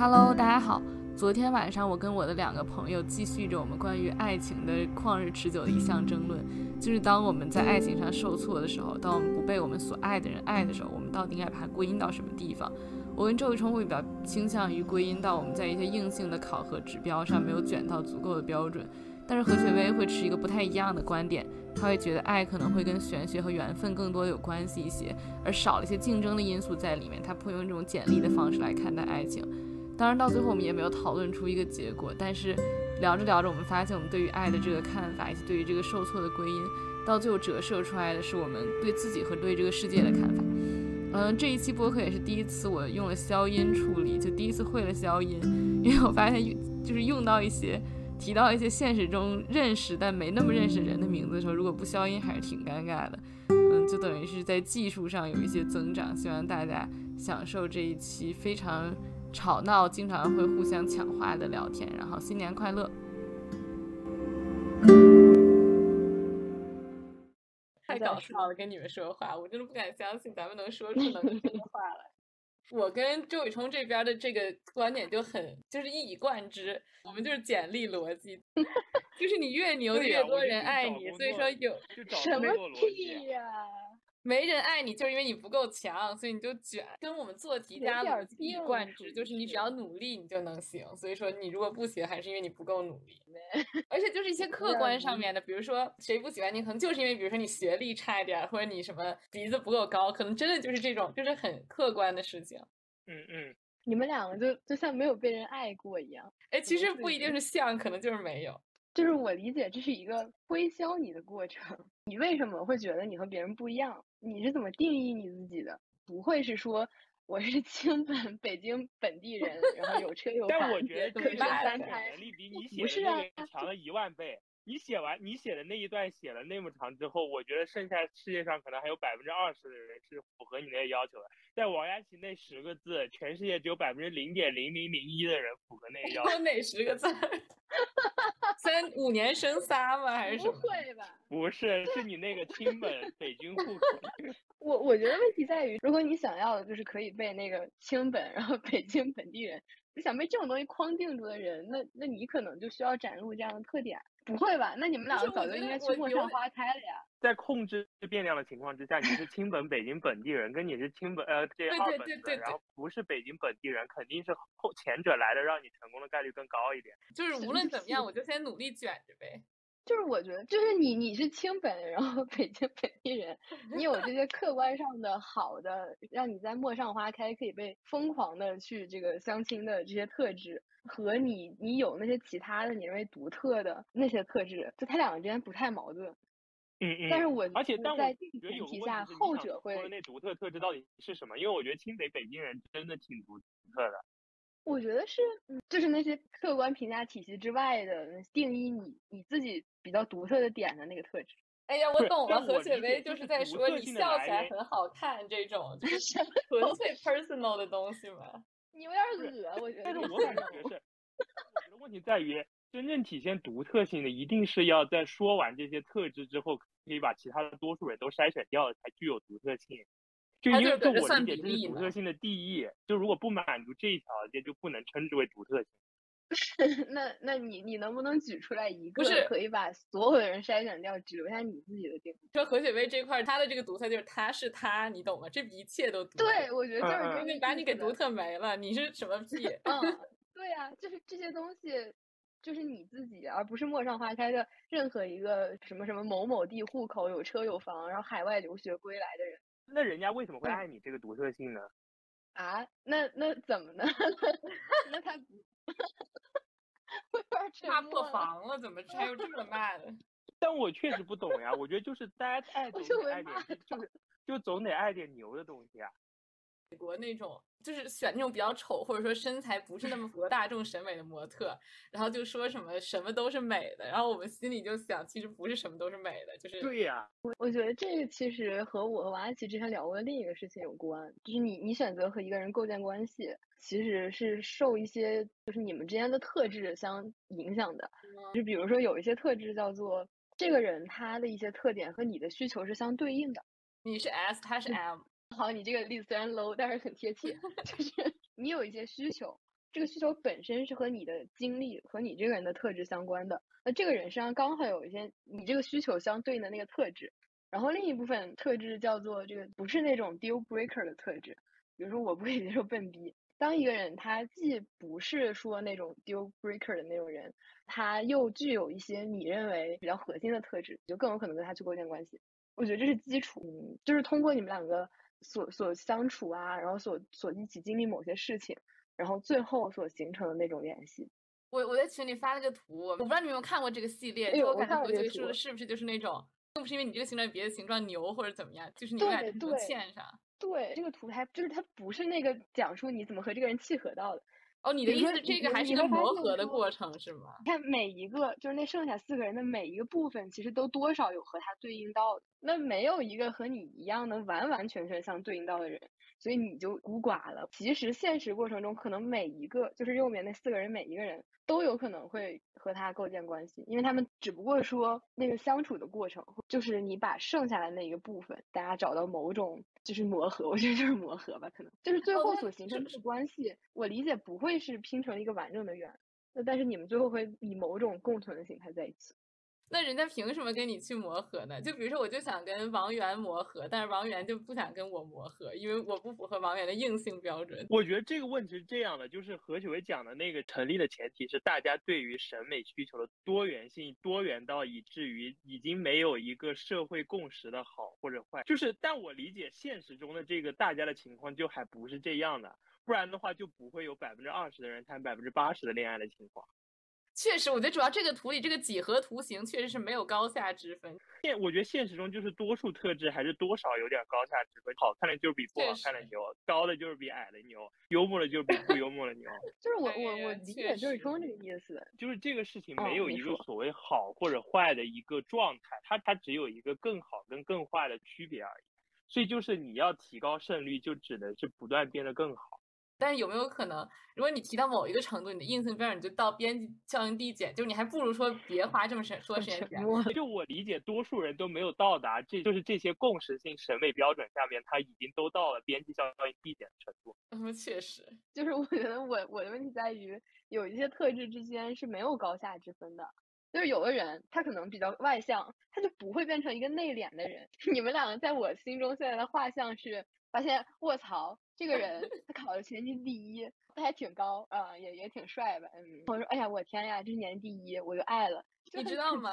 Hello，大家好。昨天晚上，我跟我的两个朋友继续着我们关于爱情的旷日持久的一项争论，就是当我们在爱情上受挫的时候，当我们不被我们所爱的人爱的时候，我们到底应该把它归因到什么地方？我跟周雨冲会比较倾向于归因到我们在一些硬性的考核指标上没有卷到足够的标准，但是何雪薇会持一个不太一样的观点，他会觉得爱可能会跟玄学和缘分更多有关系一些，而少了一些竞争的因素在里面，他会用这种简历的方式来看待爱情。当然，到最后我们也没有讨论出一个结果。但是聊着聊着，我们发现我们对于爱的这个看法，以及对于这个受挫的归因，到最后折射出来的是我们对自己和对这个世界的看法。嗯，这一期播客也是第一次我用了消音处理，就第一次会了消音，因为我发现就是用到一些提到一些现实中认识但没那么认识人的名字的时候，如果不消音还是挺尴尬的。嗯，就等于是在技术上有一些增长，希望大家享受这一期非常。吵闹，经常会互相抢话的聊天，然后新年快乐。太搞笑了，跟你们说话，我真的不敢相信咱们能说出能说的话来。我跟周雨冲这边的这个观点就很，就是一以贯之，我们就是简历逻辑，就是你越牛越多人爱你，所以说有 什么屁呀？没人爱你，就是因为你不够强，所以你就卷。跟我们做题家一以贯之，就是你只要努力，你就能行。所以说，你如果不行，还是因为你不够努力。而且就是一 些客观上面的，比如说谁不喜欢你，可能就是因为，比如说你学历差一点，或者你什么鼻子不够高，可能真的就是这种，就是很客观的事情。嗯嗯，你们两个就就像没有被人爱过一样。哎，其实不一定是像，可能就是没有。就是我理解，这是一个推销你的过程。你为什么会觉得你和别人不一样？你是怎么定义你自己的？不会是说我是清本北京本地人，然后有车有房，但我觉得可生三胎，能力比你写的那个强了一万倍。你写完你写的那一段写了那么长之后，我觉得剩下世界上可能还有百分之二十的人是符合你那个要求的。在王佳琪那十个字，全世界只有百分之零点零零零一的人符合那个要求。哪十个字？三五年生仨吗？还是什么？不会吧？不是，是你那个清本北京户口。我我觉得问题在于，如果你想要的就是可以被那个清本，然后北京本地人，你想被这种东西框定住的人，那那你可能就需要展露这样的特点。不会吧？那你们两个早就应该去陌上花开了呀。在控制变量的情况之下，你是亲本北京本地人，跟你是亲本呃这二本的，然后不是北京本地人，肯定是后前者来的，让你成功的概率更高一点。就是无论怎么样，我就 先努力卷着呗。就是我觉得，就是你你是清本，然后北京本地人，你有这些客观上的好的，让你在陌上花开可以被疯狂的去这个相亲的这些特质。和你，你有那些其他的你认为独特的那些特质，就他两个之间不太矛盾。嗯嗯。但是我而且，但在这个前提下，后者会那独特特质到底是什么？因为我觉得清北北京人真的挺独特的。我觉得是，就是那些客观评价体系之外的定义你你自己比较独特的点的那个特质。哎呀，我懂了，何雪薇就是在说你笑起来很好看这种，就是纯粹 personal 的东西嘛。你有点恶我觉得。但是我感觉是，我觉得问题在于，真正体现独特性的，一定是要在说完这些特质之后，可以把其他的多数人都筛选掉，才具有独特性。就因为就我理解，这是独特性的定义。就如果不满足这一条件，就不能称之为独特性。那那你你能不能举出来一个是可以把所有的人筛选掉，只留下你自己的定义？说何雪薇这块，她的这个独特就是她是她，你懂吗？这一切都独特。对，我觉得就是因为把你给独特没了，你是什么屁？嗯，对呀，就是这些东西，就是你自己，而不是陌上花开的任何一个什么什么某某地户口有车有房，然后海外留学归来的人。那人家为什么会爱你这个独特性呢？啊？那那怎么呢？那他 不。他破防了，怎么还有这么慢？但我确实不懂呀，我觉得就是大家爱总得爱点，就是就总得爱点牛的东西啊。美国那种就是选那种比较丑，或者说身材不是那么符合大众审美的模特，然后就说什么什么都是美的，然后我们心里就想，其实不是什么都是美的，就是对呀。我我觉得这个其实和我和王安琪之前聊过的另一个事情有关，就是你你选择和一个人构建关系，其实是受一些就是你们之间的特质相影响的，就比如说有一些特质叫做这个人他的一些特点和你的需求是相对应的，你是 S，他是 M。好，你这个例子虽然 low，但是很贴切。就是你有一些需求，这个需求本身是和你的经历和你这个人的特质相关的。那这个人身上刚好有一些你这个需求相对应的那个特质，然后另一部分特质叫做这个不是那种 deal breaker 的特质，比如说我不可以接受笨逼。当一个人他既不是说那种 deal breaker 的那种人，他又具有一些你认为比较核心的特质，就更有可能跟他去构建关系。我觉得这是基础，嗯，就是通过你们两个所所相处啊，然后所所一起经历某些事情，然后最后所形成的那种联系。我我在群里发了个图，我不知道你们有没有看过这个系列，就我感觉我觉得说的是不是就是那种，并不是因为你这个形状别的形状牛或者怎么样，就是你们俩能嵌上。对，这个图还就是它不是那个讲述你怎么和这个人契合到的。哦，你的意思这个还是个磨合的过程是吗？你看每一个，就是那剩下四个人的每一个部分，其实都多少有和他对应到的。那没有一个和你一样能完完全全相对应到的人。所以你就孤寡了。其实现实过程中，可能每一个就是右边那四个人，每一个人都有可能会和他构建关系，因为他们只不过说那个相处的过程，就是你把剩下的那一个部分，大家找到某种就是磨合，我觉得就是磨合吧，可能就是最后所形成的关系，我理解不会是拼成一个完整的圆，那但是你们最后会以某种共存的形态在一起。那人家凭什么跟你去磨合呢？就比如说，我就想跟王源磨合，但是王源就不想跟我磨合，因为我不符合王源的硬性标准。我觉得这个问题是这样的，就是何许伟讲的那个成立的前提是大家对于审美需求的多元性多元到以至于已经没有一个社会共识的好或者坏。就是，但我理解现实中的这个大家的情况就还不是这样的，不然的话就不会有百分之二十的人谈百分之八十的恋爱的情况。确实，我觉得主要这个图里这个几何图形确实是没有高下之分。现我觉得现实中就是多数特质还是多少有点高下之分，好看的就是比不好看的牛，高的就是比矮的牛，幽默的就是比不幽默的牛。就是我我我理解就是说这个意思，就是这个事情没有一个所谓好或者坏的一个状态，它它只有一个更好跟更坏的区别而已。所以就是你要提高胜率，就只能是不断变得更好。但是有没有可能，如果你提到某一个程度，你的硬性标准就到边际效应递减，就是你还不如说别花这么时说时间讲。就我理解，多数人都没有到达，这就是这些共识性审美标准下面，他已经都到了边际效应递减的程度。嗯，确实，就是我觉得我我的问题在于，有一些特质之间是没有高下之分的。就是有的人他可能比较外向，他就不会变成一个内敛的人。你们两个在我心中现在的画像是。发现卧槽，这个人 他考了全级第一，他还挺高啊，也也挺帅吧？嗯，我说哎呀，我天呀，这是年级第一，我就爱了。你知道吗？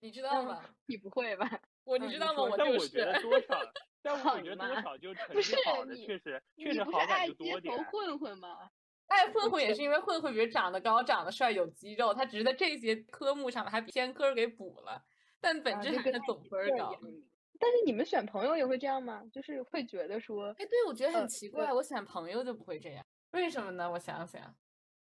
你知道吗？你不会吧？我你知道吗？我但我觉得多少，但我觉得多少就成绩好的确实确实好感就多点。混混吗？爱混混也是因为混混，比如长得高、长得帅、有肌肉，他只是在这些科目上面还偏科给补了，但本质还是总分高。但是你们选朋友也会这样吗？就是会觉得说，哎，对，我觉得很奇怪，我选朋友就不会这样，为什么呢？我想想，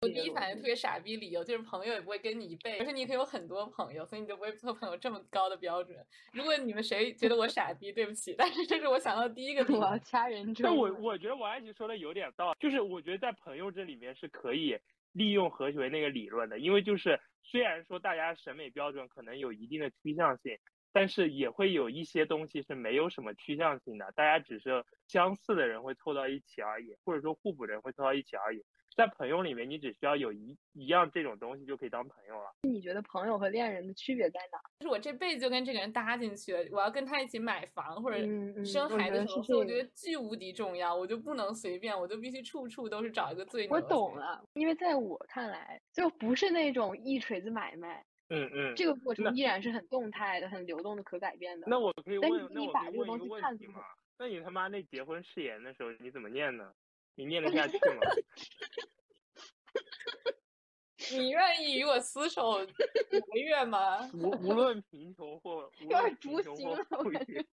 我第一反应特别傻逼，理由就是朋友也不会跟你一辈，而且你可以有很多朋友，所以你就不会做朋友这么高的标准。如果你们谁觉得我傻逼，对不起，但是这是我想到第一个。我要掐人。但我我觉得王安琪说的有点道理，就是我觉得在朋友这里面是可以利用何学那个理论的，因为就是虽然说大家审美标准可能有一定的趋向性。但是也会有一些东西是没有什么趋向性的，大家只是相似的人会凑到一起而已，或者说互补的人会凑到一起而已。在朋友里面，你只需要有一一样这种东西就可以当朋友了。你觉得朋友和恋人的区别在哪？就是我这辈子就跟这个人搭进去了，我要跟他一起买房或者生孩子的时候，所以我觉得巨无敌重要，我就不能随便，我就必须处处都是找一个最。我懂了，因为在我看来，就不是那种一锤子买卖。嗯嗯，这个过程依然是很动态的、很流动的、可改变的。那我可以问，那我可以问一个问题吗？那你他妈那结婚誓言的时候你怎么念呢？你念得下去吗？你愿意与我厮守一个月吗？无无论贫穷或无论贫穷或富裕，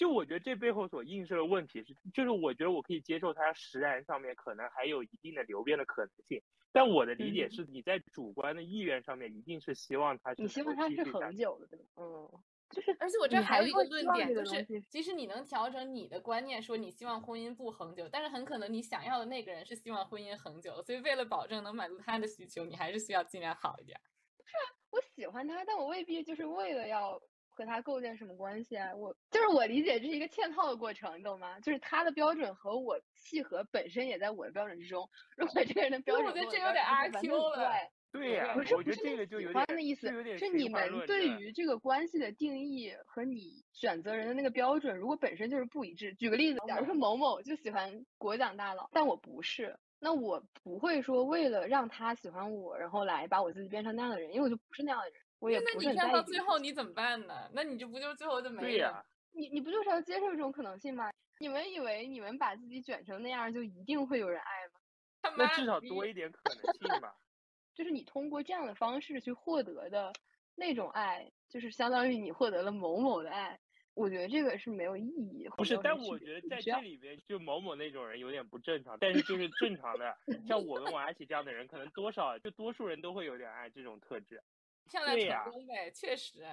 就我觉得这背后所映射的问题是，就是我觉得我可以接受它实然上面可能还有一定的流变的可能性。但我的理解是，你在主观的意愿上面一定是希望它，你希望它是恒久的，对吧？嗯，就是，而且我这还有一个论点，就是即使你能调整你的观念，说你希望婚姻不恒久，但是很可能你想要的那个人是希望婚姻恒久，所以为了保证能满足他的需求，你还是需要尽量好一点。不是，我喜欢他，但我未必就是为了要。和他构建什么关系啊？我就是我理解这是一个嵌套的过程，你懂吗？就是他的标准和我契合，本身也在我的标准之中。如果这个人的标准，我觉得这有点阿 Q 了。对呀，不是不是这个就喜欢的意思，是你们对于这个关系的定义和你选择人的那个标准，如果本身就是不一致。举个例子，假如说某某就喜欢国奖大佬，但我不是，那我不会说为了让他喜欢我，然后来把我自己变成那样的人，因为我就不是那样的人。我也那你看到最后你怎么办呢？那你就不就最后就没了？你你不就是要接受这种可能性吗？你们以为你们把自己卷成那样就一定会有人爱吗？那至少多一点可能性吧。就是你通过这样的方式去获得的那种爱，就是相当于你获得了某某的爱。我觉得这个是没有意义。不是，但我觉得在这里边，就某某那种人有点不正常。但是就是正常的，像我跟王阿奇这样的人，可能多少就多数人都会有点爱这种特质。漂亮成功呗，确实。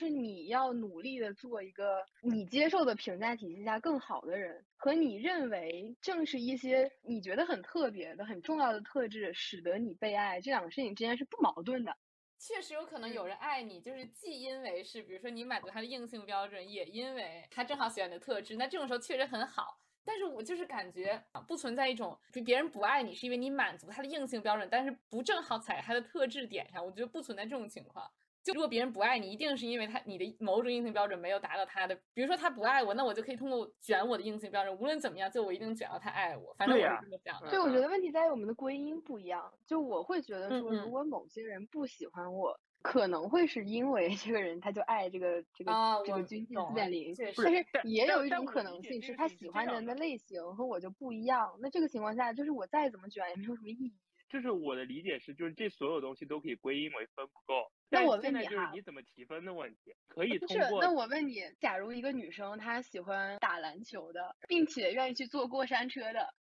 是你要努力的做一个你接受的评价体系下更好的人，和你认为正是一些你觉得很特别的、很重要的特质，使得你被爱，这两个事情之间是不矛盾的。确实有可能有人爱你，就是既因为是，比如说你满足他的硬性标准，也因为他正好喜欢你的特质，那这种时候确实很好。但是我就是感觉不存在一种，就别人不爱你是因为你满足他的硬性标准，但是不正好踩他的特质点上，我觉得不存在这种情况。就如果别人不爱你，一定是因为他你的某种硬性标准没有达到他的。比如说他不爱我，那我就可以通过卷我的硬性标准，无论怎么样，就我一定卷到他爱我。反正我是这么想的。对，我觉得问题在于我们的归因不一样。就我会觉得说，如果某些人不喜欢我，可能会是因为这个人他就爱这个这个这个军训四点零。但是也有一种可能性是他喜欢的人的类型和我就不一样。那这个情况下，就是我再怎么卷也没有什么意义。就是我的理解是，就是这所有东西都可以归因为分不够。那我问你就是你怎么提分的问题，可以通过。那我问你，假如一个女生她喜欢打篮球的，并且愿意去坐过山车的，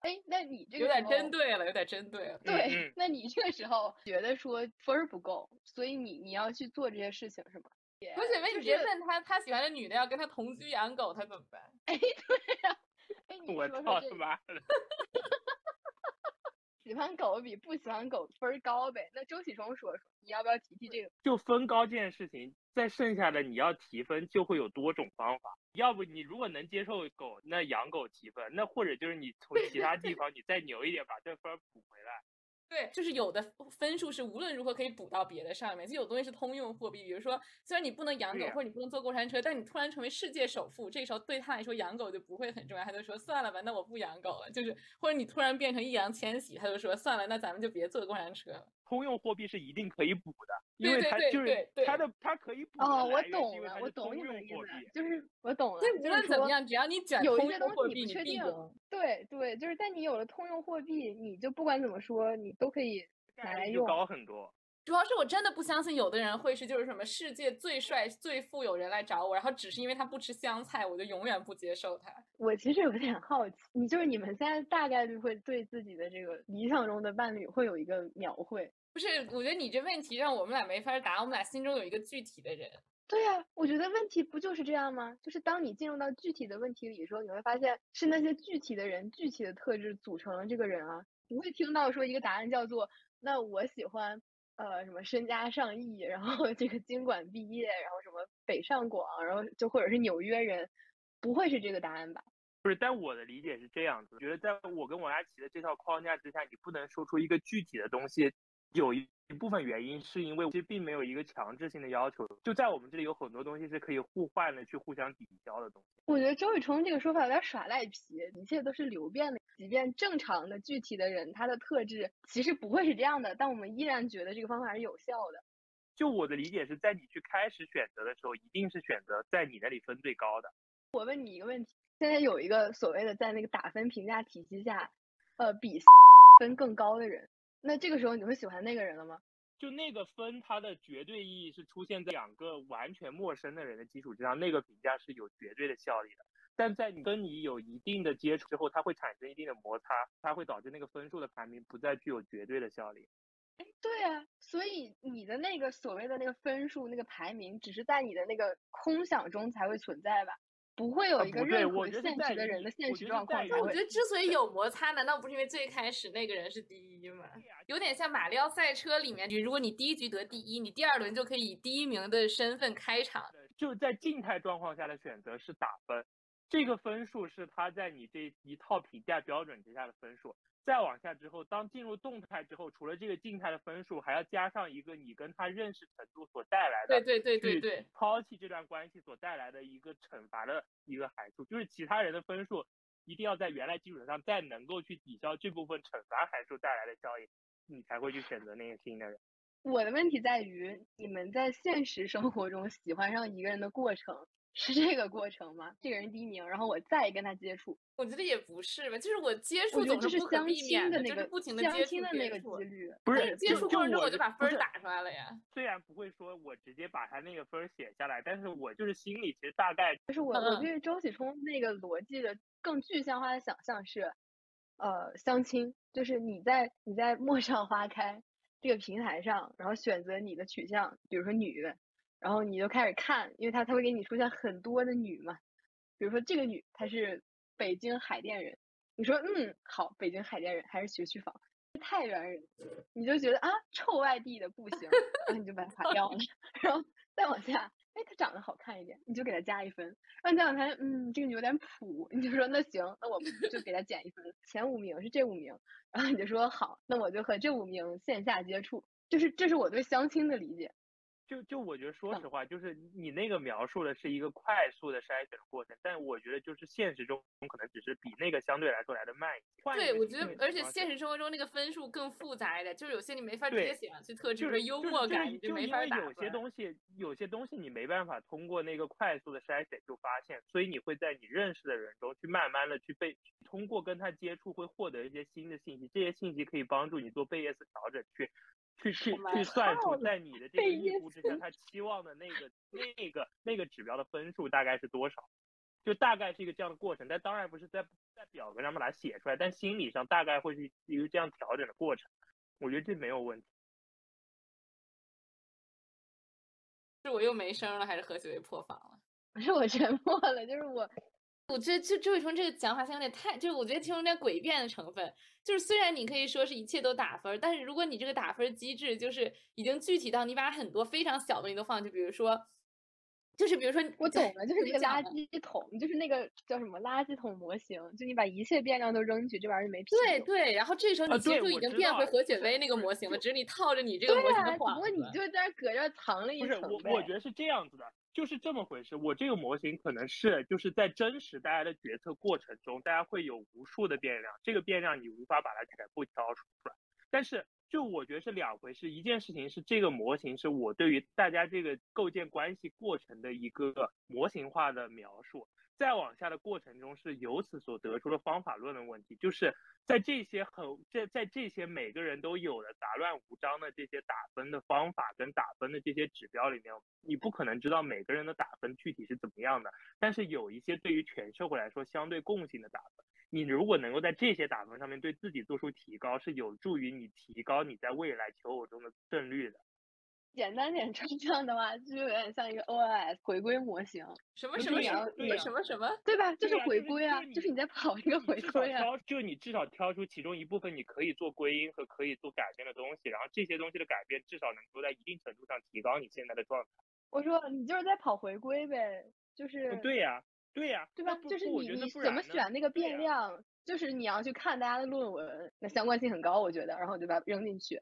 哎，那你这个有点针对了，有点针对了。对，那你这个时候觉得说分儿不够，所以你你要去做这些事情是吗？不是，问你直接问他，他喜欢的女的要跟他同居养狗，他怎么办？哎，对呀。哎，你说说这。喜欢狗比不喜欢狗分高呗？那周启忠说说，你要不要提提这个？就分高这件事情，在剩下的你要提分就会有多种方法。要不你如果能接受狗，那养狗提分；那或者就是你从其他地方你再牛一点，把这分补回来。对，就是有的分数是无论如何可以补到别的上面，就有东西是通用货币。比如说，虽然你不能养狗或者你不能坐过山车，但你突然成为世界首富，这时候对他来说养狗就不会很重要，他就说算了吧，那我不养狗了。就是或者你突然变成易烊千玺，他就说算了，那咱们就别坐过山车了。通用货币是一定可以补的，因为它就是它的它可以补哦，我懂了，我懂你的意思，就是我懂了。就，无论怎么样，只要你卷有一些东西你不确定，对对，就是但你有了通用货币，你就不管怎么说，你都可以。来用高很多，主要是我真的不相信有的人会是就是什么世界最帅最富有人来找我，然后只是因为他不吃香菜，我就永远不接受他。我其实有点 好奇，你就是你们现在大概率会对自己的这个理想中的伴侣会有一个描绘？不是，我觉得你这问题让我们俩没法答，我们俩心中有一个具体的人。对呀，我觉得问题不就是这样吗？就是当你进入到具体的问题里的时候，你会发现是那些具体的人、具体的特质组成了这个人啊，不会听到说一个答案叫做。那我喜欢，呃，什么身家上亿，然后这个经管毕业，然后什么北上广，然后就或者是纽约人，不会是这个答案吧？不是，但我的理解是这样子，觉得在我跟王佳琪的这套框架之下，你不能说出一个具体的东西，有一。一部分原因是因为其实并没有一个强制性的要求，就在我们这里有很多东西是可以互换的，去互相抵消的东西。我觉得周雨冲这个说法有点耍赖皮，一切都是流变的。即便正常的具体的人，他的特质其实不会是这样的，但我们依然觉得这个方法是有效的。就我的理解是在你去开始选择的时候，一定是选择在你那里分最高的。我问你一个问题，现在有一个所谓的在那个打分评价体系下，呃，比 分更高的人。那这个时候你会喜欢那个人了吗？就那个分，它的绝对意义是出现在两个完全陌生的人的基础之上，那个评价是有绝对的效力的。但在你跟你有一定的接触之后，它会产生一定的摩擦，它会导致那个分数的排名不再具有绝对的效力。哎，对啊，所以你的那个所谓的那个分数那个排名，只是在你的那个空想中才会存在吧？不会有一个任何现实的人的现实状况。我觉得之所以有摩擦，难道不是因为最开始那个人是第一吗？有点像马里奥赛车里面，如果你第一局得第一，你第二轮就可以以第一名的身份开场。就在静态状况下的选择是打分，这个分数是他在你这一套评价标准之下的分数。再往下之后，当进入动态之后，除了这个静态的分数，还要加上一个你跟他认识程度所带来的，对对对对对，抛弃这段关系所带来的一个惩罚的一个函数，就是其他人的分数一定要在原来基础上再能够去抵消这部分惩罚函数带来的效应，你才会去选择那个新的人。我的问题在于，你们在现实生活中喜欢上一个人的过程是这个过程吗？这个人第一名，然后我再跟他接触。我觉得也不是吧，就是我接触总不可这是相避免的，亲那个就是不停的相接触亲的那个几率。不是接触过程中我我就把分儿打出来了呀。虽然不会说我直接把他那个分儿写下来，但是我就是心里其实大概就是我我对周启冲那个逻辑的更具象化的想象是，呃，相亲，就是你在你在陌上花开这个平台上，然后选择你的取向，比如说女，然后你就开始看，因为他他会给你出现很多的女嘛，比如说这个女她是北京海淀人，你说嗯好，北京海淀人还是学区房，太原人，你就觉得啊臭外地的不行，然后你就把它划掉了，然后再往下，哎，她长得好看一点，你就给她加一分。然后再往下，嗯，这个女有点普，你就说那行，那我就给她减一分。前五名是这五名，然后你就说好，那我就和这五名线下接触，就是这是我对相亲的理解。就就我觉得，说嗯实话，就是你那个描述的是一个快速的筛选的过程，但我觉得就是现实中可能只是比那个相对来说来的慢一些。对，我觉得，而且现实生活中那个分数更复杂一点，就是有些你没法直接写上去特质，就是比如幽默感，你就没法有些。东西，有些东西你没办法通过那个快速的筛选就发现，所以你会在你认识的人中去慢慢的去被通过跟他接触，会获得一些新的信息，这些信息可以帮助你做贝叶斯调整，去去去去算出在你的这个预估之下，他期望的那个那个那个指标的分数大概是多少。就大概是一个这样的过程，但当然不是在在表格上面把它写出来，但心理上大概会是一个这样调整的过程，我觉得这没有问题。是我又没声了，还是何雪薇破防了？不是我沉默 了，就是我我觉得就周伟冲这个讲法，像有点太，就是我觉得其中有点诡辩的成分。就是虽然你可以说是一切都打分，但是如果你这个打分机制就是已经具体到你把很多非常小的东西都放进，比如说，就是比如说我懂了，就是那个垃圾桶，就是那个叫什么垃圾桶模型，就你把一切变量都扔进去，这玩意儿就没屁用。对对，然后这时候啊你其实就已经变回何雪薇那个模型了，只是你套着你这个模型的幌子。过你就在那搁这儿藏了一不是我，层。我觉得是这样子的，就是这么回事。我这个模型可能是就是在真实大家的决策过程中，大家会有无数的变量，这个变量你无法把它全部挑出来。但是就我觉得是两回事，一件事情是这个模型是我对于大家这个构建关系过程的一个模型化的描述。再往下的过程中，是由此所得出的方法论的问题，就是在这些很在在这些每个人都有的杂乱无章的这些打分的方法跟打分的这些指标里面，你不可能知道每个人的打分具体是怎么样的，但是有一些对于全社会来说相对共性的打分，你如果能够在这些打分上面对自己做出提高，是有助于你提高你在未来求偶中的胜率的。简单点抽象的话，就有点像一个 OS 回归模型，什么什么什么什么什么？对吧？就是回归啊，就是就是你在跑一个回归啊。挑，就你至少挑出其中一部分你可以做归因和可以做改变的东西，然后这些东西的改变至少能够在一定程度上提高你现在的状态。我说你就是在跑回归呗，就是不对呀、对呀、对吧？就是你你怎么选那个变量，就是你要去看大家的论文，那相关性很高，我觉得，然后我就把它扔进去，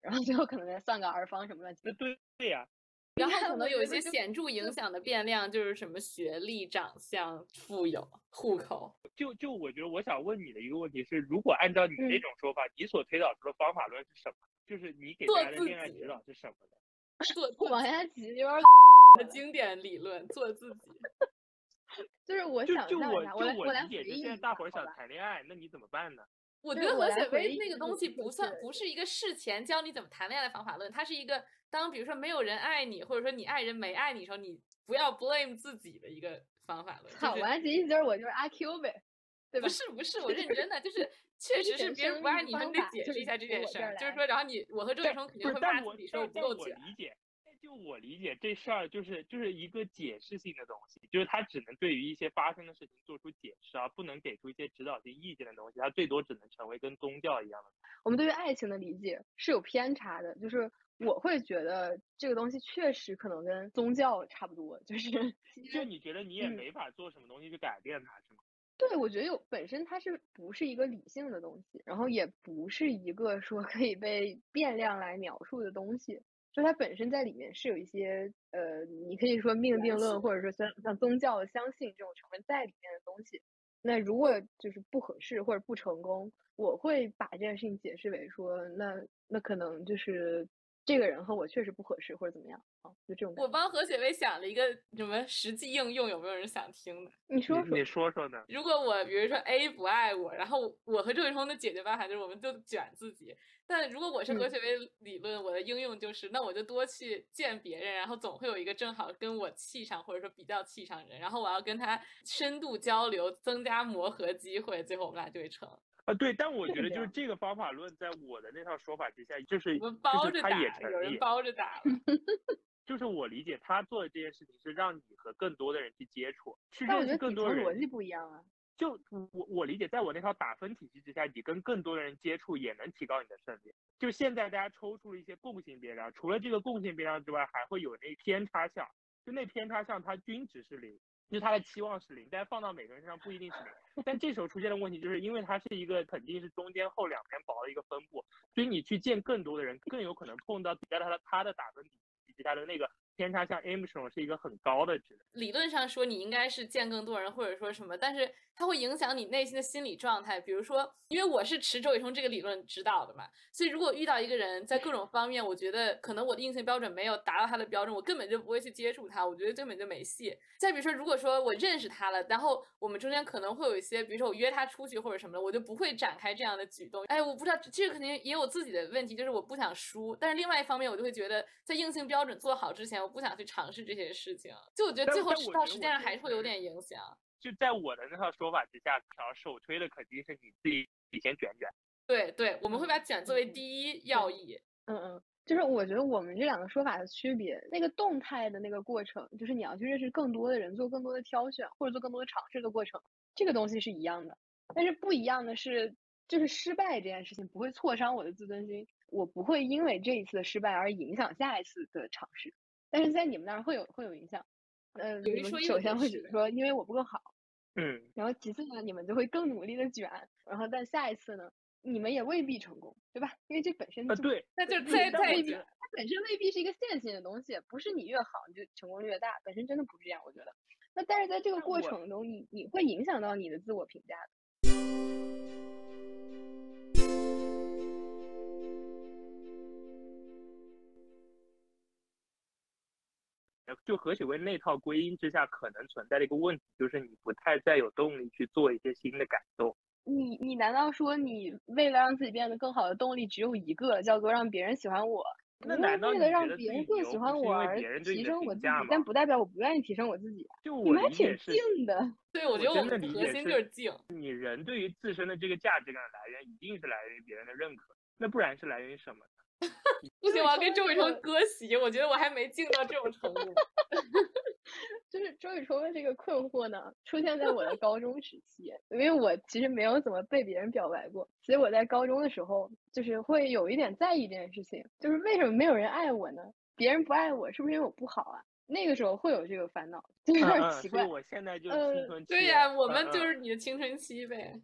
然后最后可能再算个 R 方什么乱七八糟对对呀、然后可能有一些显著影响的变量，就是什么学历、长相、富有、户口。就就我觉得我想问你的一个问题是，如果按照你这嗯种说法，你所推导出的方法论是什么？就是你给做大家的恋爱指导是什么呢？做 做王下棋有点，的经典理论，做自己。就是我就就我想象一下，就我来我来理解是回忆一现在大伙儿想谈恋爱，那你怎么办呢？我觉得何雪薇那个东西不算是不是一个事前教你怎么谈恋爱的方法论，它是一个当比如说没有人爱你，或者说你爱人没爱你的时候，你不要 blame 自己的一个方法论。好，就是王下棋意思就是我就是阿 Q 呗，对吧不？是不是，我认真的，就是确实是人别人生不爱你，他们得解释一下这件事儿。就是来说，然后你我和周雨但彤肯定会骂自己说我但但我不够卷。理解，在就我理解这事儿就是就是一个解释性的东西，就是它只能对于一些发生的事情做出解释，而不能给出一些指导性意见的东西。它最多只能成为跟宗教一样的。我们对于爱情的理解是有偏差的，就是我会觉得这个东西确实可能跟宗教差不多，就是 就你觉得你也没法做什么东西去改变它，是吗？对，我觉得有本身它是不是一个理性的东西，然后也不是一个说可以被变量来描述的东西。就它本身在里面是有一些呃，你可以说命定论，或者说像像宗教相信这种成分在里面的东西。那如果就是不合适或者不成功，我会把这件事情解释为说，那那可能就是这个人和我确实不合适或者怎么样啊，就这种。我帮何雪薇想了一个什么实际应用，有没有人想听的？你说说，你说说呢？如果我比如说 A 不爱我，然后我和周雨彤的解决办法就是我们就卷自己。但如果我是何雪薇理论，我的应用就是，那我就多去见别人，然后总会有一个正好跟我气上或者说比较气上人，然后我要跟他深度交流，增加磨合机会，最后我们俩就会成。啊，对，但我觉得就是这个方法论，在我的那套说法之下，就是我们包着打，有人包着打了。就是我理解他做的这件事情是让你和更多的人去接触，去认识更多人。逻辑不一样啊。就我我理解，在我那套打分体系之下，你跟更多的人接触也能提高你的胜率。就现在大家抽出了一些共性变量，除了这个共性变量之外，还会有那偏差项。就那偏差项它均值是零，就他的期望是零，但放到每个人身上不一定是零。但这时候出现的问题就是因为它是一个肯定是中间厚两边薄的一个分布，所以你去见更多的人，更有可能碰到比较他的他的打分以及他的那个。偏差像 M 这种是一个很高的值。理论上说，你应该是见更多人，或者说什么，但是它会影响你内心的心理状态。比如说，因为我是持周雨彤这个理论指导的嘛，所以如果遇到一个人在各种方面，我觉得可能我的硬性标准没有达到他的标准，我根本就不会去接触他，我觉得根本就没戏。再比如说，如果说我认识他了，然后我们中间可能会有一些，比如说我约他出去或者什么的，我就不会展开这样的举动。哎，我不知道这个肯定也有自己的问题，就是我不想输。但是另外一方面，我就会觉得在硬性标准做好之前，我不想去尝试。这些事情，就我觉得最后到实际上还是会有点影响。就在我的那套说法之下，条首推的肯定是你自己你先卷卷。对对，我们会把卷作为第一要义。嗯嗯，就是我觉得我们这两个说法的区别，那个动态的那个过程，就是你要去认识更多的人，做更多的挑选或者做更多的尝试的过程，这个东西是一样的。但是不一样的是，就是失败这件事情不会挫伤我的自尊心，我不会因为这一次的失败而影响下一次的尝试。但是在你们那儿会有会有影响，嗯，你们首先会说，因为我不够好，嗯，然后其次呢，你们就会更努力的卷，然后但下一次呢，你们也未必成功，对吧？因为这本身啊对，那就再再它本身未必是一个线性的东西，不是你越好你就成功率越大，本身真的不是这样，我觉得。那但是在这个过程中，你你会影响到你的自我评价的。就何雪薇那套归因之下，可能存在的一个问题，就是你不太再有动力去做一些新的改动。你你难道说你为了让自己变得更好的动力只有一个，叫做让别人喜欢我？那难道为了让别人更喜欢我而提升我自己？但不代表我不愿意提升我自己。就我们还挺静的。对，我觉得我们的核心就是静。你人对于自身的这个价值感来源，一定是来源于别人的认可，那不然是来源于什么？不行，我要跟周雨彤割席。我觉得我还没静到这种程度。就是周雨彤的这个困惑呢，出现在我的高中时期，因为我其实没有怎么被别人表白过，所以我在高中的时候就是会有一点在意这件事情，就是为什么没有人爱我呢？别人不爱我，是不是因为我不好啊？那个时候会有这个烦恼，就有点奇怪。我现在就是青春期。对呀，我们就是你的青春期呗。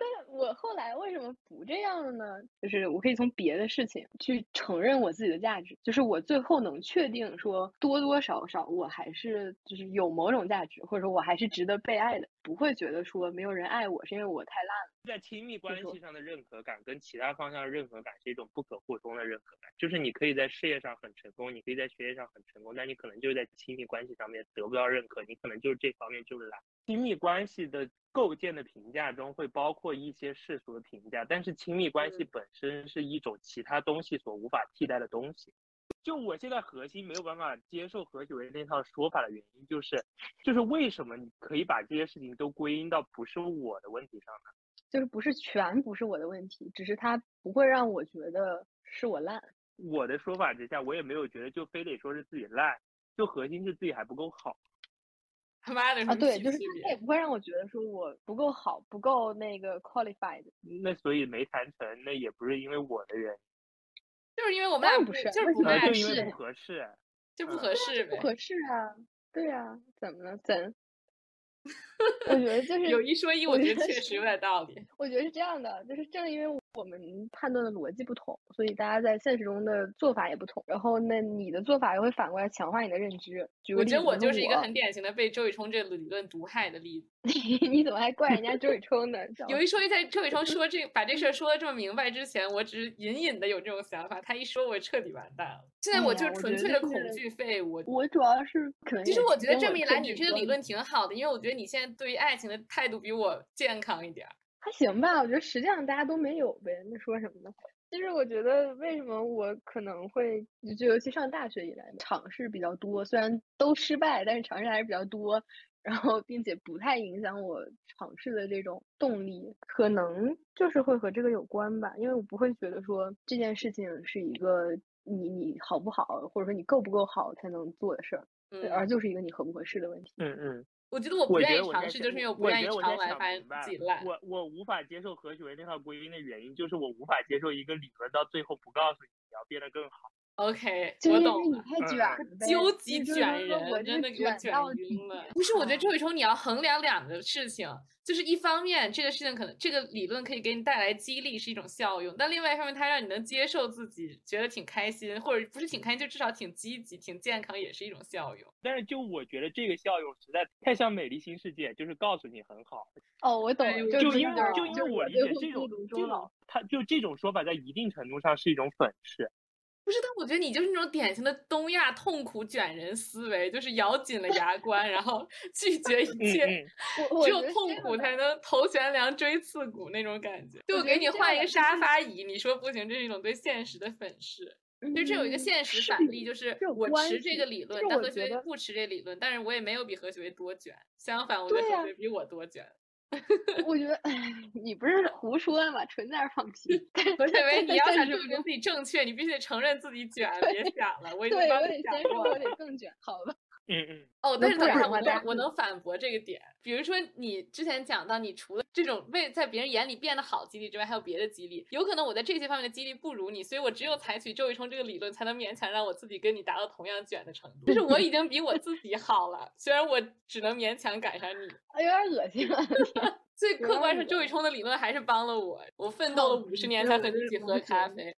但我后来为什么不这样了呢？就是我可以从别的事情去承认我自己的价值，就是我最后能确定说多多少少我还是就是有某种价值，或者说我还是值得被爱的，不会觉得说没有人爱我是因为我太烂了。在亲密关系上的认可感跟其他方向的认可感是一种不可互通的认可感，就是你可以在事业上很成功，你可以在学业上很成功，但你可能就是在亲密关系上面得不到认可，你可能就是这方面就是懒。亲密关系的。构建的评价中会包括一些世俗的评价，但是亲密关系本身是一种其他东西所无法替代的东西。就我现在核心没有办法接受何许为那套说法的原因，就是就是为什么你可以把这些事情都归因到不是我的问题上呢？就是不是全不是我的问题，只是他不会让我觉得是我烂。我的说法之下，我也没有觉得就非得说是自己烂，就核心是自己还不够好。他妈的啊，对，就是他也不会让我觉得说我不够好，不够那个 qualified。那所以没谈成，那也不是因为我的原因，就是因为我们俩不是，就是不就适，因为不合适，就不合适不合适啊，对啊，怎么了？怎？我觉得就是有一说一，我觉得确实有点道理。我觉得是这样的，就是正因为我们判断的逻辑不同，所以大家在现实中的做法也不同。然后，那你的做法又会反过来强化你的认知。我觉得我就是一个很典型的被周雨冲这理论毒害的例子。你 你怎么还怪人家周雨冲呢？有一说一，在周雨冲说这把这事儿 说的这么明白之前，我只是隐隐的有这种想法。他一说，我彻底完蛋了。现在我就纯粹的恐惧废物。我主要是可能其实我觉得这么一来，你这个理论挺好的，因为我觉得你现在对于爱情的态度比我健康一点。还行吧，我觉得实际上大家都没有呗，那说什么呢？其实我觉得为什么我可能会就尤其上大学以来尝试比较多，虽然都失败，但是尝试还是比较多。然后并且不太影响我尝试的这种动力，可能就是会和这个有关吧。因为我不会觉得说这件事情是一个你你好不好，或者说你够不够好才能做的事儿，而就是一个你合不合适的问题。嗯嗯。我觉得我不愿意尝试，就是因为我不愿意尝完发现自己烂。我我无法接受何许为那套归因的原因，就是我无法接受一个理论到最后不告诉你你要变得更好。OK，我懂了。太卷了，究极卷人，真的给我卷晕了。不是，我觉得周雨冲你要衡量两个事情，就是一方面这个事情可能这个理论可以给你带来激励，是一种效用；但另外一方面，它让你能接受自己，觉得挺开心，或者不是挺开心，就至少挺积极、挺健康，也是一种效用。但是就我觉得这个效用实在太像《美丽新世界》，就是告诉你很好。哦，我懂，就因为就因为我理解这种这种，他就这种说法在一定程度上是一种粉饰。不是，但我觉得你就是那种典型的东亚痛苦卷人思维，就是咬紧了牙关，然后 拒绝一切，只有痛苦才能头悬梁锥刺股那种感觉。就给你换一个沙发椅，你说不行，这是一种对现实的粉饰。其实这有一个现实反例，就是我持这个理论，但何学不持这理论，但是我也没有比何学多卷，相反，我觉得何学比我多卷。我觉得，哎，你不是胡说嘛？纯在放屁。我认为你要想证明自己正确，你必须得承认自己卷，别想了。我已经帮你讲过。我得 更卷，好吧？嗯嗯。哦，但是等会我能我能反驳这个点。比如说，你之前讲到，你除了这种为在别人眼里变得好激励之外，还有别的激励。有可能我在这些方面的激励不如你，所以我只有采取周雨冲这个理论，才能勉强让我自己跟你达到同样卷的程度。就是我已经比我自己好了，虽然我只能勉强赶上你。有点恶心了。最客观是周雨冲的理论还是帮了我，我奋斗了五十年才和自己喝咖啡。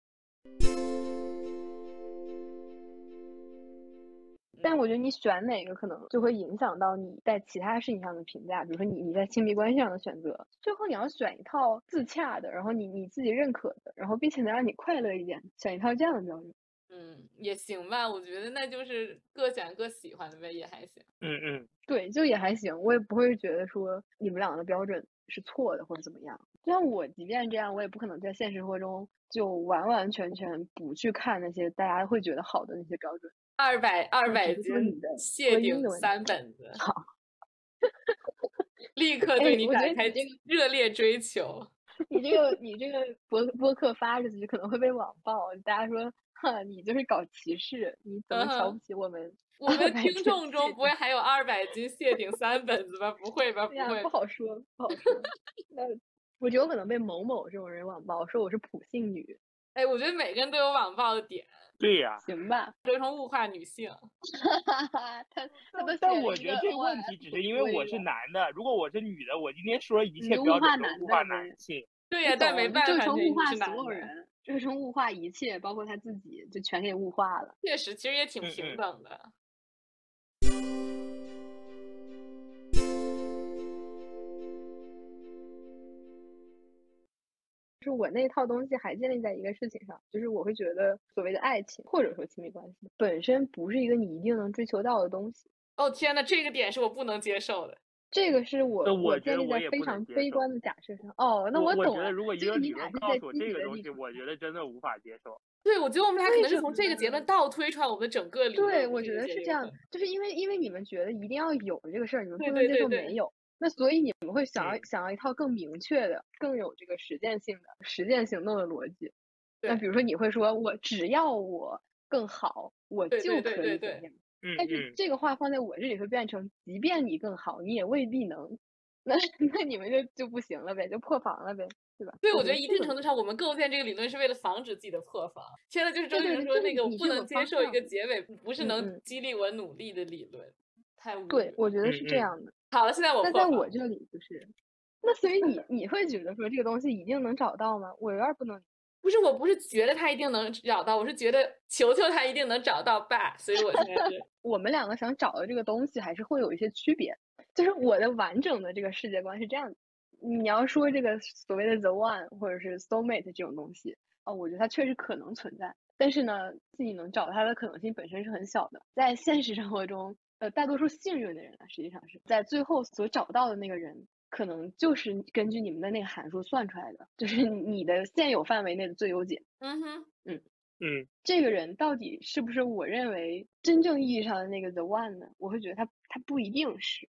但我觉得你选哪个可能就会影响到你在其他事情上的评价，比如说你你在亲密关系上的选择，最后你要选一套自洽的，然后你你自己认可的，然后并且能让你快乐一点，选一套这样的标准。嗯，也行吧，我觉得那就是各选各喜欢的呗，也还行。嗯嗯，对，就也还行，我也不会觉得说你们两个的标准是错的或者怎么样。就像我即便这样，我也不可能在现实生活中就完完全全不去看那些大家会觉得好的那些标准。二百二百斤谢顶三本子，好，立刻对你展开热烈追求。你这个你这个博播客发出去可能会被网暴，大家说，哼，你就是搞歧视，你怎么瞧不起我们？我们听众中不会还有二百斤谢顶三本子吧？不会吧？不会，不好说，不好说。那我觉得我可能被某某这种人网暴，说我是普信女。哎，我觉得每个人都有网暴的点。对呀，行吧，周成物化女性。他他都但我觉得这个问题只是因为我是男的，如果我是女的，我今天说一切标准都物化男性。对呀，但没办法，成物化所有人，就成物化一切，包括他自己，就全给物化了。确实，其实也挺平等的。就是我那套东西还建立在一个事情上，就是我会觉得所谓的爱情或者说亲密关系本身不是一个你一定能追求到的东西。哦天呐，这个点是我不能接受的。这个是我我建立在非常悲观的假设上。哦，那我懂了。我觉得如果一个理论告诉我这个东西，我觉得真的无法接受。对，我觉得我们俩可能是从这个结论倒推出来我们整个理论。对，我觉得是这样，就是因为因为你们觉得一定要有这个事儿，你们不能接受没有。那所以你们会想要想要一套更明确的、更有这个实践性的实践行动的逻辑。那比如说你会说，我只要我更好，我就可以怎样。但是这个话放在我这里会变成，即便你更好，你也未必能。那 那你们就就不行了呗，就破防了呗，对吧？对，我觉得一定程度上，我们构建这个理论是为了防止自己的破防。现在就是周杰伦说那个，我不能接受一个结尾不是能激励我努力的理论，太无对，我觉得是这样的。好了，现在我那在我这里就是，那所以你你会觉得说这个东西一定能找到吗？我有点不能。不是，我不是觉得他一定能找到，我是觉得球球他一定能找到吧，所以我现在是。我们两个想找的这个东西还是会有一些区别，就是我的完整的这个世界观是这样的。你要说这个所谓的 the one 或者是 soul mate 这种东西，哦，我觉得它确实可能存在，但是呢，自己能找它的可能性本身是很小的。在现实生活中，呃，大多数幸运的人啊，实际上是在最后所找到的那个人。可能就是根据你们的那个函数算出来的，就是你的现有范围内的最优解。嗯哼，嗯嗯，这个人到底是不是我认为真正意义上的那个 the one 呢？我会觉得他他不一定是。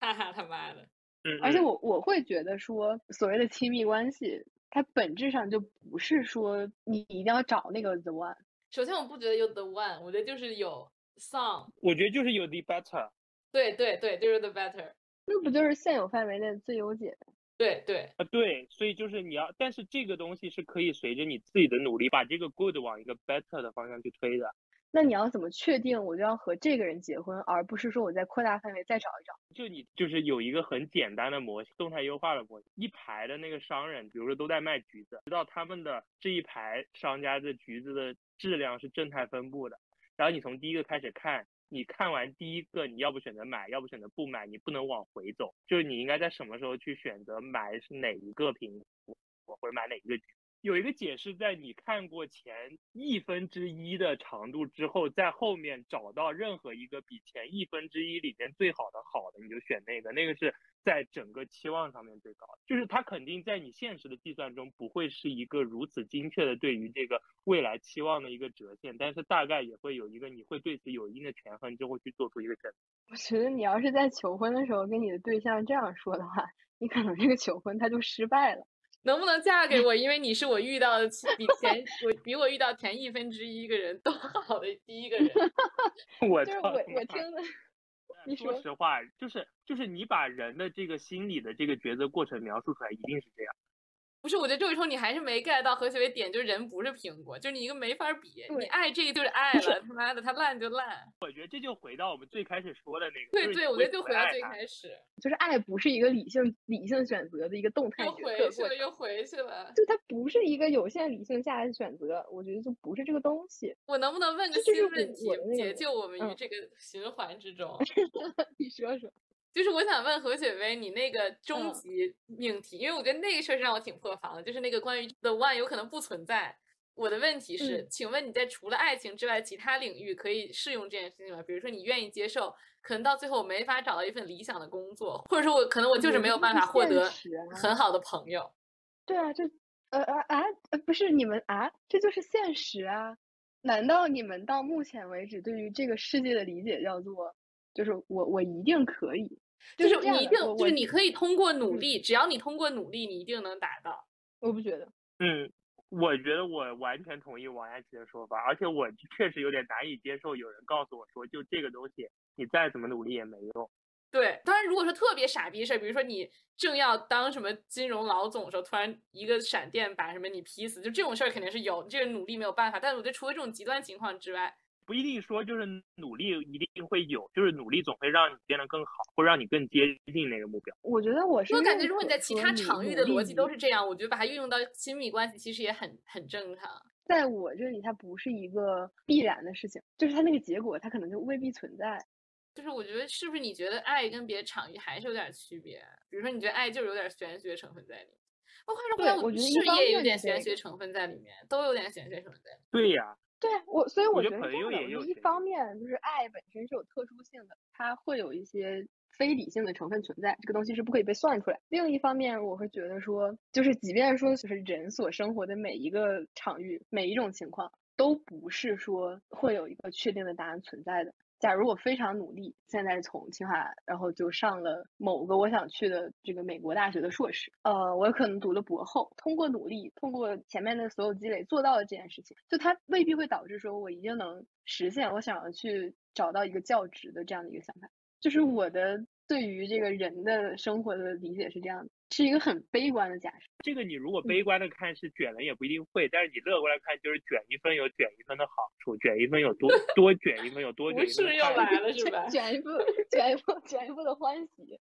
哈哈他妈的！嗯，而且我我会觉得说，所谓的亲密关系，它本质上就不是说你一定要找那个 the one。首先，我不觉得有 the one，我觉得就是有 some。我觉得就是有 the better。对对对，就是 the better。那不就是现有范围内最优解？对对啊，对，所以就是你要，但是这个东西是可以随着你自己的努力，把这个 good 往一个 better 的方向去推的。那你要怎么确定我就要和这个人结婚，而不是说我在扩大范围再找一找？就你就是有一个很简单的模型，动态优化的模型，一排的那个商人，比如说都在卖橘子，知道他们的这一排商家的橘子的质量是正态分布的，然后你从第一个开始看。你看完第一个，你要不选择买，要不选择不买，你不能往回走。就是你应该在什么时候去选择买是哪一个苹果，或者买哪一个。有一个解释，在你看过前亿分之一的长度之后，在后面找到任何一个比前亿分之一里面最好的好的，你就选那个，那个是在整个期望上面最高。就是它肯定在你现实的计算中不会是一个如此精确的对于这个未来期望的一个折线，但是大概也会有一个你会对此有一定的权衡，就会去做出一个选择。我觉得你要是在求婚的时候跟你的对象这样说的话，你可能这个求婚他就失败了。能不能嫁给我？因为你是我遇到的比前我比我遇到前一分之一个人都好的第一个人。我就是我我听的。你说实话，就是就是你把人的这个心理的这个抉择过程描述出来，一定是这样。不是，我觉得周雨冲你还是没 get 到何雪薇点，就是人不是苹果，就是你一个没法比，你爱这个就是爱了，他妈的，他烂就烂。我觉得这就回到我们最开始说的那个。对对，我觉得就回到最开始，就是爱不是一个理性理性选择的一个动态决策。又回去了，又回去了。就它不是一个有限理性下的选择，我觉得就不是这个东西。我能不能问个新问题，解救我们于这个循环之中？你说说。就是我想问何雪薇，你那个终极命题，因为我觉得那个事儿让我挺破防的，就是那个关于 the one 有可能不存在。我的问题是，请问你在除了爱情之外，其他领域可以适用这件事情吗？比如说，你愿意接受，可能到最后我没法找到一份理想的工作，或者说我可能我就是没有办法获得很好的朋友。对啊，这呃呃啊呃不是你们啊，这就是现实啊！难道你们到目前为止对于这个世界的理解叫做，就是我我一定可以？就是你一定就是你可以通过努力，只要你通过努力，你一定能达到。我不觉得。嗯，我觉得我完全同意王安琪的说法，而且我确实有点难以接受有人告诉我说，就这个东西，你再怎么努力也没用。对，当然如果说特别傻逼事儿，比如说你正要当什么金融老总的时候，突然一个闪电把什么你劈死，就这种事儿肯定是有，这个努力没有办法。但是我觉得除了这种极端情况之外。不一定说就是努力一定会有，就是努力总会让你变得更好，或让你更接近那个目标。我觉得我是，我感觉如果你在其他场域的逻辑都是这样，我觉得把它运用到亲密关系其实也很很正常。在我这里，它不是一个必然的事情，就是它那个结果，它可能就未必存在。就是我觉得是不是你觉得爱跟别的场域还是有点区别？比如说你觉得爱就是有点玄学成分在里面，包括说我觉得事业有点玄学成分在里面，都有点玄学成分在里面。对呀。对我，所以我觉得这样一方面就是爱本身是有特殊性的，它会有一些非理性的成分存在，这个东西是不可以被算出来。另一方面，我会觉得说，就是即便说就是人所生活的每一个场域、每一种情况，都不是说会有一个确定的答案存在的。假如我非常努力，现在从清华，然后就上了某个我想去的这个美国大学的硕士，呃，我可能读了博后，通过努力，通过前面的所有积累，做到了这件事情，就它未必会导致说我一定能实现我想要去找到一个教职的这样的一个想法。就是我的对于这个人的生活的理解是这样的。是一个很悲观的假设。这个你如果悲观的看是卷了也不一定会，但是你乐观的看就是卷一分有卷一分的好处，卷一分有多 多卷一分有多卷一分。不是又来了是吧？卷一步，卷一步，卷一步的欢喜。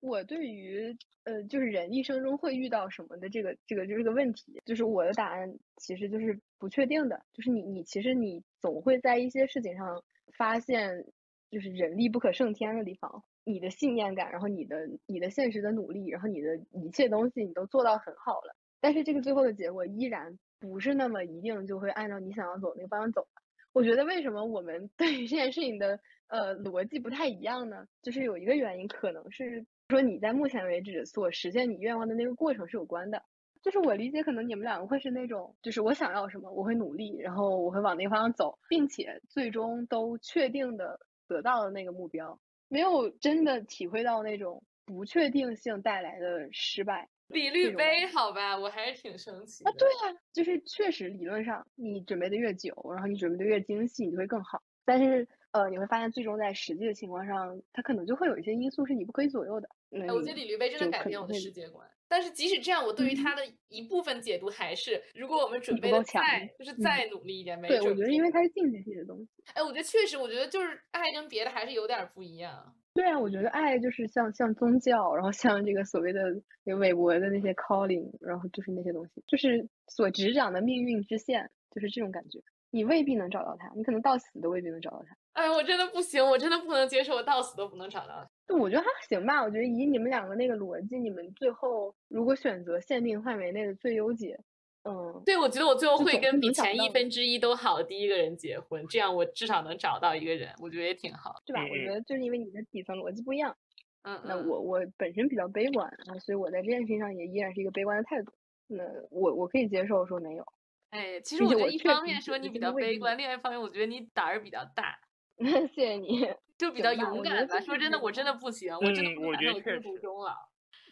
我对于呃，就是人一生中会遇到什么的这个这个就是个问题，就是我的答案其实就是不确定的。就是你你其实你总会在一些事情上发现，就是人力不可胜天的地方。你的信念感，然后你的你的现实的努力，然后你的一切东西你都做到很好了，但是这个最后的结果依然不是那么一定就会按照你想要走那个方向走。我觉得为什么我们 对于这件事情的呃逻辑不太一样呢？就是有一个原因，可能是说你在目前为止所实现你愿望的那个过程是有关的。就是我理解，可能你们两个会是那种，就是我想要什么，我会努力，然后我会往那个方向走，并且最终都确定的得到了那个目标。没有真的体会到那种不确定性带来的失败。比率杯，好吧，我还是挺生气啊。对啊，就是确实理论上你准备的越久，然后你准备的越精细，你就会更好。但是呃，你会发现最终在实际的情况上，它可能就会有一些因素是你不可以左右的。哎，我觉得李律杯真的改变我的世界观。但是即使这样，我对于它的一部分解读还是，如果我们准备的再就是再努力一点，没对，我觉得因为它是竞技性的东西。哎，我觉得确实，我觉得就是爱跟别的还是有点不一样。对啊，我觉得爱就是像像宗教，然后像这个所谓的有韦伯的那些 calling，然后就是那些东西，就是所执掌的命运之线，就是这种感觉。你未必能找到它，你可能到死都未必能找到它。哎，我真的不行，我真的不能接受，我到死都不能找到。我觉得还行吧，我觉得以你们两个那个逻辑，你们最后如果选择限定范围内的最优解，嗯，对，我觉得我最后会跟比前一分之一都好的第一个人结婚，这样我至少能找到一个人，我觉得也挺好，对吧？我觉得就是因为你的底层逻辑不一样，嗯，那我我本身比较悲观啊，所以我在这件事情上也依然是一个悲观的态度。那我我可以接受说没有，哎，其实我觉得一方面说你比较悲观，另外一方面我觉得你胆儿比较大。谢谢你，就比较勇敢吧。说真的，我真的不行，我真的不敢在孤独中了。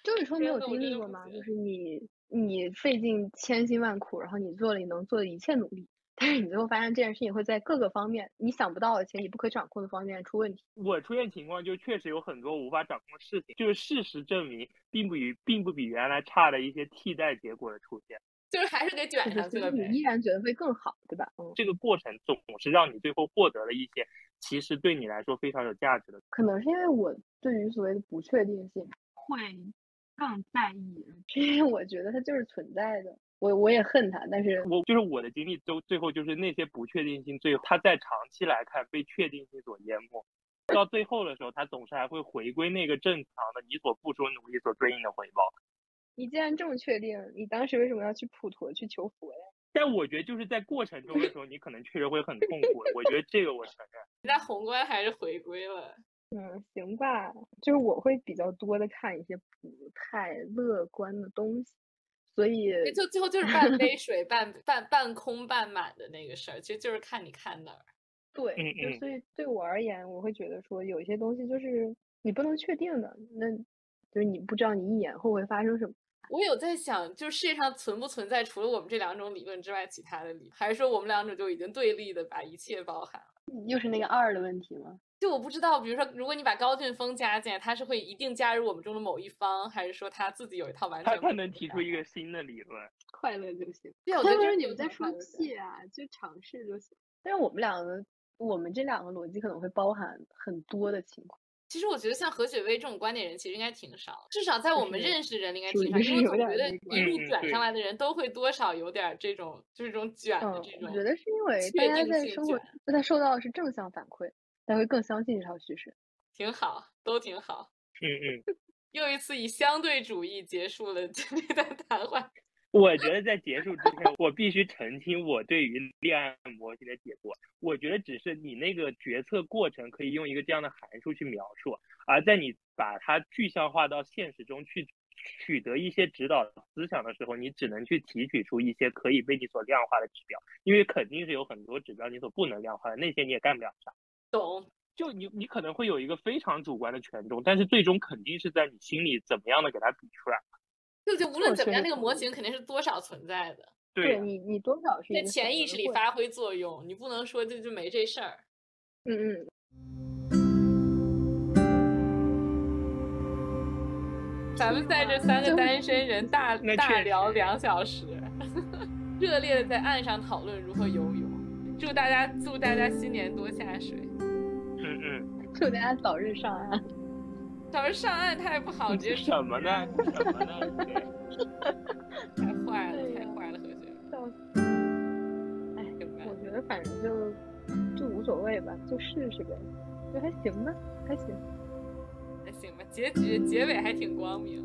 就是说没有经历过吗？就是你你费尽千辛万苦，然后你做了你能做的一切努力，但是你最后发现这件事情会在各个方面你想不到的且你不可掌控的方面出问题。我出现情况就确实有很多无法掌控的事情，就是事实证明并不与并不比原来差的一些替代结果的出现。就是还是得卷上去了你依然觉得会更好，对吧？嗯，这个过程总是让你最后获得了一些其实对你来说非常有价值的。可能是因为我对于所谓的不确定性会更在意，因为我觉得它就是存在的。我我也恨它，但是我就是我的经历都最后就是那些不确定性，最后它在长期来看被确定性所淹没，到最后的时候，它总是还会回归那个正常的你所付出努力所对应的回报。你既然这么确定，你当时为什么要去普陀去求佛呀？但我觉得就是在过程中的时候，你可能确实会很痛苦。我觉得这个我承认。那宏观还是回归了？嗯，行吧。就是我会比较多的看一些不太乐观的东西，所以就最后就是半杯水半半半空半满的那个事儿，其实就是看你看哪儿。对，就所以对我而言，我会觉得说有一些东西就是你不能确定的，那就是你不知道你一眼后会发生什么。我有在想，就世界上存不存在除了我们这两种理论之外其他的理，还是说我们两种就已经对立的把一切包含了？又是那个二的问题吗？就我不知道，比如说，如果你把高俊峰加进来，他是会一定加入我们中的某一方，还是说他自己有一套完全？他能提出一个新的理论，快乐就行。对，我觉得你们在说屁啊，就尝试就行。但是我们两个，我们这两个逻辑可能会包含很多的情况。其实我觉得像何雪薇这种观点人其实应该挺少，至少在我们认识人里应该挺少，因为总觉得一路卷上来的人都会多少有点这种就是这种卷的这种。我觉得是因为大家在生活，他受到的是正向反馈，才会更相信这套叙事。挺好，都挺好。嗯嗯。又一次以相对主义结束了今天的谈话。我觉得在结束之前，我必须澄清我对于恋爱模型的解读。我觉得只是你那个决策过程可以用一个这样的函数去描述，而在你把它具象化到现实中去取得一些指导思想的时候，你只能去提取出一些可以被你所量化的指标，因为肯定是有很多指标你所不能量化的，那些你也干不了啥。懂。就你你可能会有一个非常主观的权重，但是最终肯定是在你心里怎么样的给它比出来。就就无论怎么样，那个模型肯定是多少存在的。对你你多少是在潜意识里发挥作用，你不能说就就没这事儿。嗯嗯。咱们在这三个单身人大大聊两小时，热烈的在岸上讨论如何游泳。祝大家祝大家新年多下水。嗯嗯。祝大家早日上岸。早日上岸太不好接受。什么呢？什么呢？太坏了，太坏了，何雪。哎，我觉得反正就就无所谓吧，就试试呗，就还行吧，还行。还行吧，结局结尾还挺光明。